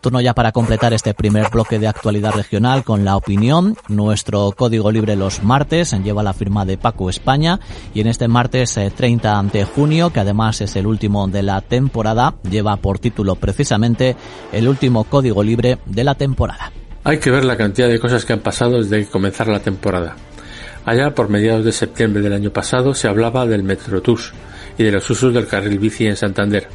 Turno ya para completar este primer bloque de actualidad regional con la opinión. Nuestro código libre los martes lleva la firma de Paco España y en este martes 30 eh, de junio, que además es el último de la temporada, lleva por título precisamente el último código libre de la temporada. Hay que ver la cantidad de cosas que han pasado desde que comenzara la temporada. Allá por mediados de septiembre del año pasado se hablaba del Metrotús y de los usos del carril bici en Santander.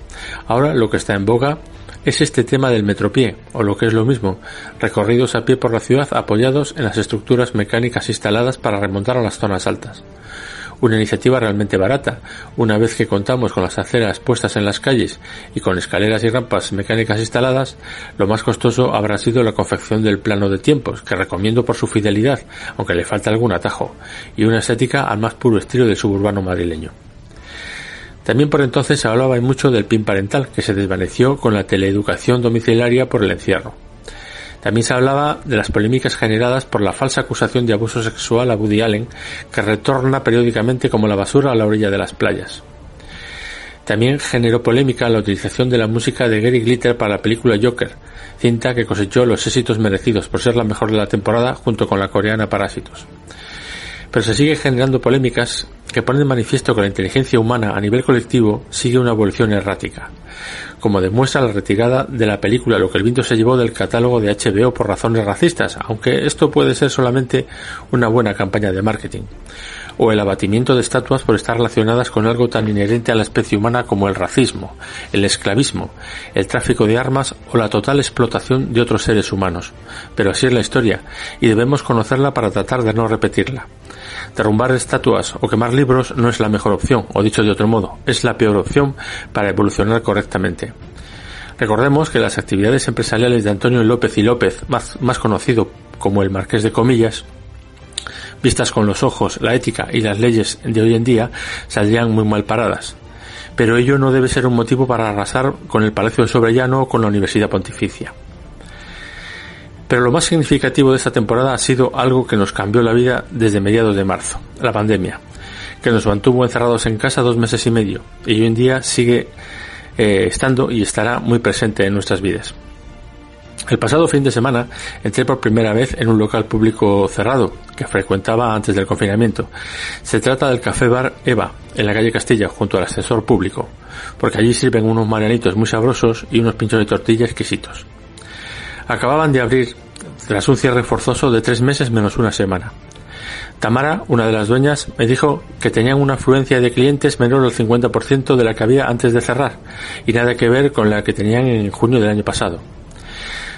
Ahora lo que está en boga es este tema del metropié, o lo que es lo mismo, recorridos a pie por la ciudad apoyados en las estructuras mecánicas instaladas para remontar a las zonas altas. Una iniciativa realmente barata, una vez que contamos con las aceras puestas en las calles y con escaleras y rampas mecánicas instaladas, lo más costoso habrá sido la confección del plano de tiempos, que recomiendo por su fidelidad, aunque le falta algún atajo, y una estética al más puro estilo del suburbano madrileño. También por entonces se hablaba mucho del PIN parental, que se desvaneció con la teleeducación domiciliaria por el encierro. También se hablaba de las polémicas generadas por la falsa acusación de abuso sexual a Woody Allen, que retorna periódicamente como la basura a la orilla de las playas. También generó polémica la utilización de la música de Gary Glitter para la película Joker, cinta que cosechó los éxitos merecidos por ser la mejor de la temporada junto con la coreana Parásitos. Pero se sigue generando polémicas que ponen de manifiesto que la inteligencia humana a nivel colectivo sigue una evolución errática, como demuestra la retirada de la película Lo que el viento se llevó del catálogo de HBO por razones racistas, aunque esto puede ser solamente una buena campaña de marketing, o el abatimiento de estatuas por estar relacionadas con algo tan inherente a la especie humana como el racismo, el esclavismo, el tráfico de armas o la total explotación de otros seres humanos. Pero así es la historia, y debemos conocerla para tratar de no repetirla. Derrumbar estatuas o quemar libros no es la mejor opción, o dicho de otro modo, es la peor opción para evolucionar correctamente. Recordemos que las actividades empresariales de Antonio López y López, más, más conocido como el Marqués de Comillas, vistas con los ojos, la ética y las leyes de hoy en día, saldrían muy mal paradas. Pero ello no debe ser un motivo para arrasar con el Palacio de Sobrellano o con la Universidad Pontificia. Pero lo más significativo de esta temporada ha sido algo que nos cambió la vida desde mediados de marzo, la pandemia, que nos mantuvo encerrados en casa dos meses y medio y hoy en día sigue eh, estando y estará muy presente en nuestras vidas. El pasado fin de semana entré por primera vez en un local público cerrado que frecuentaba antes del confinamiento. Se trata del Café Bar Eva, en la calle Castilla, junto al ascensor público, porque allí sirven unos marianitos muy sabrosos y unos pinchos de tortilla exquisitos. Acababan de abrir tras un cierre forzoso de tres meses menos una semana. Tamara, una de las dueñas, me dijo que tenían una afluencia de clientes menor al 50% de la que había antes de cerrar y nada que ver con la que tenían en junio del año pasado.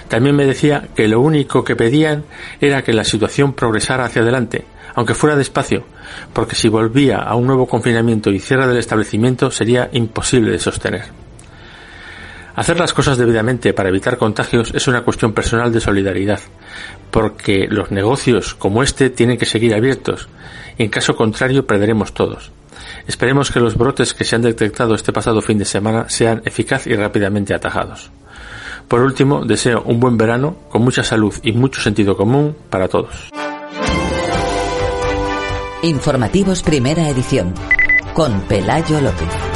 También me decía que lo único que pedían era que la situación progresara hacia adelante, aunque fuera despacio, porque si volvía a un nuevo confinamiento y cierre del establecimiento sería imposible de sostener. Hacer las cosas debidamente para evitar contagios es una cuestión personal de solidaridad, porque los negocios como este tienen que seguir abiertos, y en caso contrario perderemos todos. Esperemos que los brotes que se han detectado este pasado fin de semana sean eficaz y rápidamente atajados. Por último, deseo un buen verano con mucha salud y mucho sentido común para todos. Informativos Primera Edición con Pelayo López.